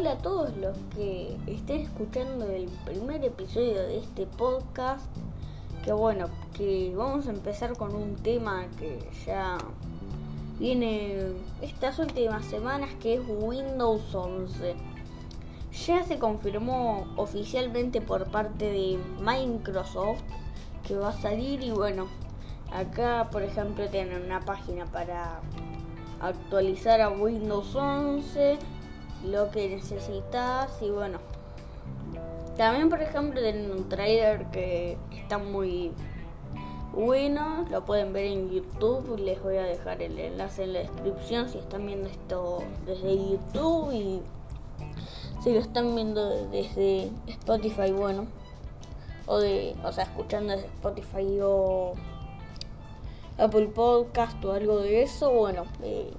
hola a todos los que estén escuchando el primer episodio de este podcast. Que bueno, que vamos a empezar con un tema que ya viene estas últimas semanas, que es Windows 11. Ya se confirmó oficialmente por parte de Microsoft que va a salir y bueno, acá por ejemplo tienen una página para actualizar a Windows 11 lo que necesitas y bueno. También por ejemplo tienen un trailer que está muy bueno, lo pueden ver en YouTube, les voy a dejar el enlace en la descripción si están viendo esto desde YouTube y si lo están viendo desde Spotify, bueno, o de, o sea, escuchando desde Spotify o Apple Podcast o algo de eso, bueno, eh,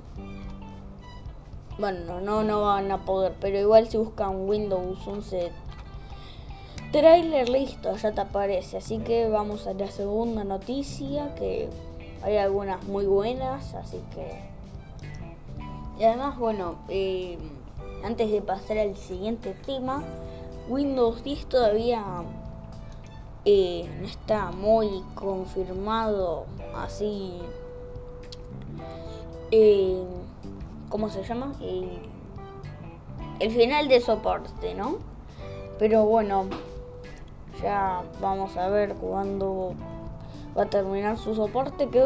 bueno, no, no van a poder, pero igual si buscan Windows 11 trailer, listo, ya te aparece. Así que vamos a la segunda noticia, que hay algunas muy buenas, así que... Y además, bueno, eh, antes de pasar al siguiente tema, Windows 10 todavía eh, no está muy confirmado así. Eh, ¿cómo se llama? El, final de soporte, ¿no? Pero bueno, ya vamos a ver cuándo va a terminar su soporte, que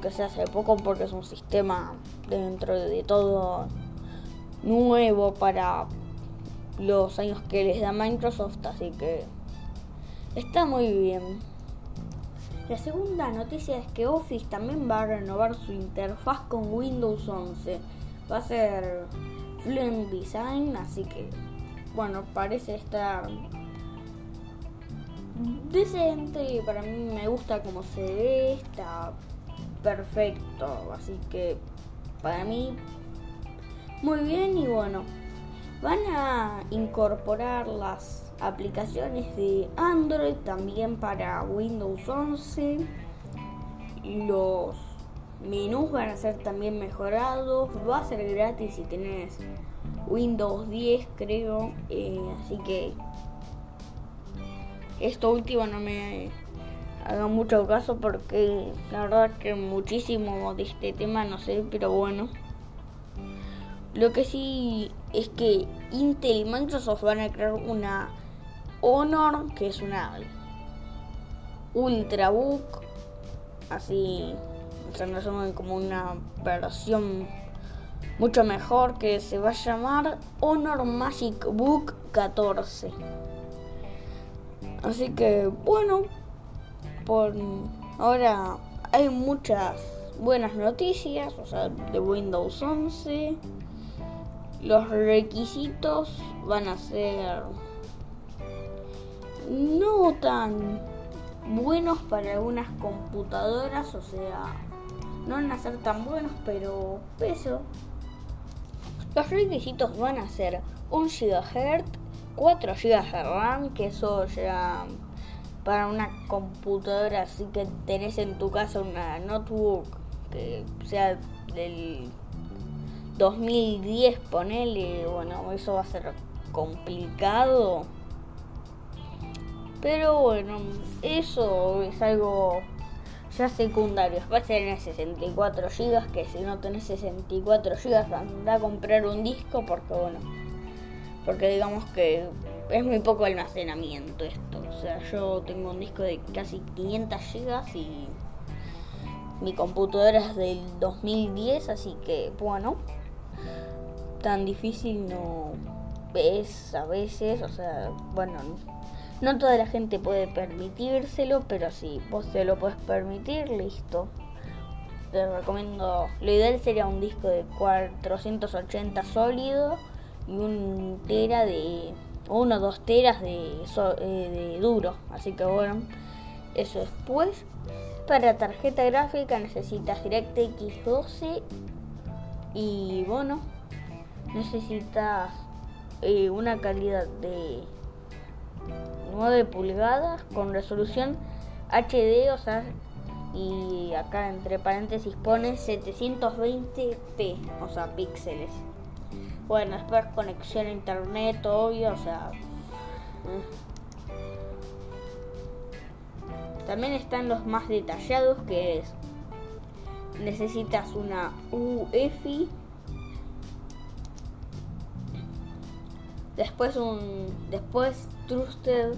que se hace poco porque es un sistema dentro de todo nuevo para los años que les da Microsoft, así que está muy bien. La segunda noticia es que Office también va a renovar su interfaz con Windows 11 va a ser Fluent Design, así que bueno, parece estar decente, para mí me gusta como se ve, está perfecto, así que para mí muy bien y bueno, van a incorporar las aplicaciones de Android también para Windows 11, los menús van a ser también mejorados, va a ser gratis si tenés Windows 10 creo, eh, así que esto último no me haga mucho caso porque la verdad que muchísimo de este tema no sé, pero bueno. Lo que sí es que Intel y Microsoft van a crear una Honor, que es una Ultrabook, así se resumen como una versión mucho mejor que se va a llamar Honor Magic Book 14. Así que bueno, por ahora hay muchas buenas noticias, o sea, de Windows 11. Los requisitos van a ser no tan buenos para algunas computadoras, o sea, no van a ser tan buenos, pero eso. Los requisitos van a ser 1 GHz, 4 GB de RAM, que eso ya para una computadora así que tenés en tu casa una notebook que sea del 2010, ponele, bueno, eso va a ser complicado. Pero bueno, eso es algo ya secundarios. Va a tener 64 GB, que si no tenés 64 GB anda a comprar un disco porque bueno, porque digamos que es muy poco almacenamiento esto. O sea, yo tengo un disco de casi 500 GB y mi computadora es del 2010, así que bueno, tan difícil no es a veces, o sea, bueno, no toda la gente puede permitírselo, pero si vos te lo puedes permitir, listo. Te recomiendo, lo ideal sería un disco de 480 sólido y un tera de, uno o dos teras de, eh, de duro. Así que bueno, eso después. Para tarjeta gráfica necesitas DirectX 12 y bueno, necesitas eh, una calidad de 9 pulgadas con resolución HD, o sea, y acá entre paréntesis pone 720p, o sea, píxeles. Bueno, después conexión a internet, obvio, o sea. eh. También están los más detallados que es necesitas una UEFI después un después Trusted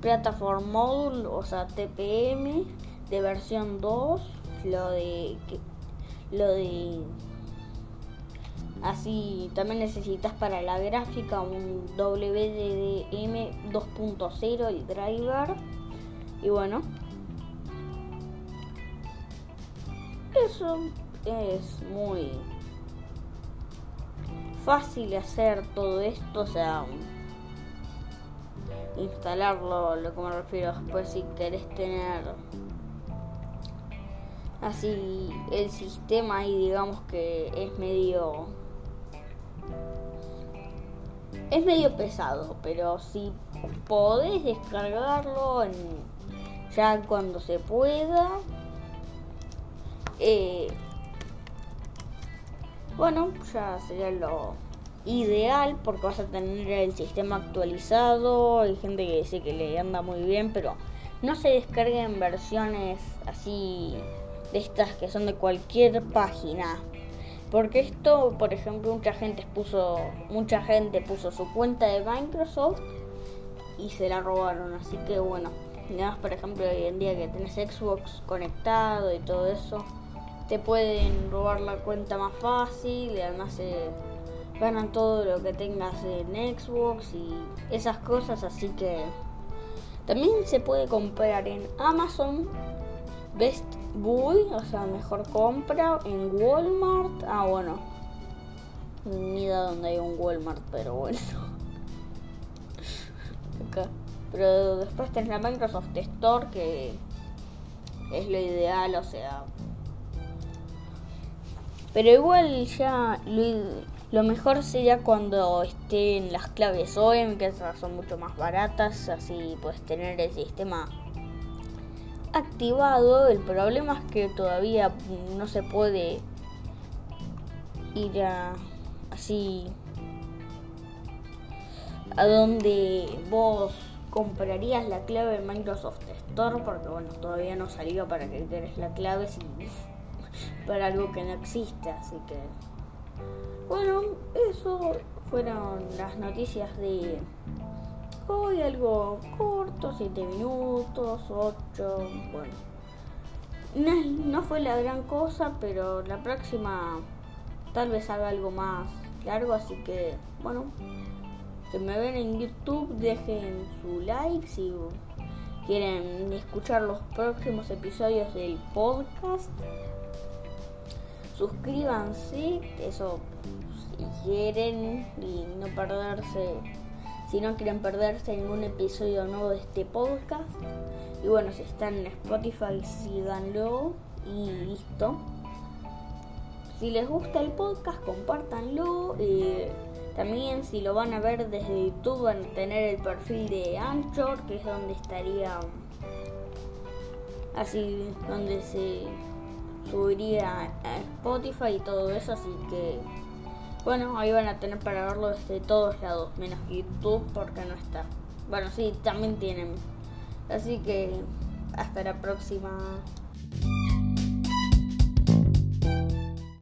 Platform Module o sea TPM de versión 2 lo de que- lo de así también necesitas para la gráfica un WDM 2.0 el driver y bueno. Eso es muy fácil hacer todo esto, o sea, instalarlo, lo que me refiero después si querés tener así el sistema y digamos que es medio es medio pesado, pero si podés descargarlo en, ya cuando se pueda, eh, bueno, ya sería lo ideal porque vas a tener el sistema actualizado. Hay gente que dice que le anda muy bien, pero no se descarguen versiones así de estas que son de cualquier página. Porque esto, por ejemplo, mucha gente puso, mucha gente puso su cuenta de Microsoft y se la robaron. Así que bueno, además por ejemplo hoy en día que tenés Xbox conectado y todo eso, te pueden robar la cuenta más fácil y además se ganan todo lo que tengas en Xbox y esas cosas. Así que también se puede comprar en Amazon Best Buy, o sea, mejor compra en Walmart. Ah, bueno. Ni idea dónde hay un Walmart, pero bueno. Pero después tenés la Microsoft Store que es lo ideal, o sea. Pero igual ya lo, mejor sería cuando estén las claves OEM, que esas son mucho más baratas, así puedes tener el sistema activado. El problema es que todavía no se puede ir a así a donde vos comprarías la clave en Microsoft Store porque bueno todavía no salió para que quieres la clave si, para algo que no existe así que bueno eso fueron las noticias de hoy algo corto 7 minutos 8 bueno. No, no fue la gran cosa pero la próxima tal vez haga algo más largo así que bueno si me ven en YouTube dejen su like si quieren escuchar los próximos episodios del podcast suscríbanse eso si quieren y no perderse si no quieren perderse ningún episodio nuevo de este podcast. Y bueno si están en Spotify síganlo y listo. Si les gusta el podcast compártanlo eh, también si lo van a ver desde YouTube van a tener el perfil de Anchor, que es donde estaría así, donde se subiría a Spotify y todo eso, así que bueno, ahí van a tener para verlo desde todos lados, menos YouTube porque no está. Bueno, sí, también tienen. Así que hasta la próxima.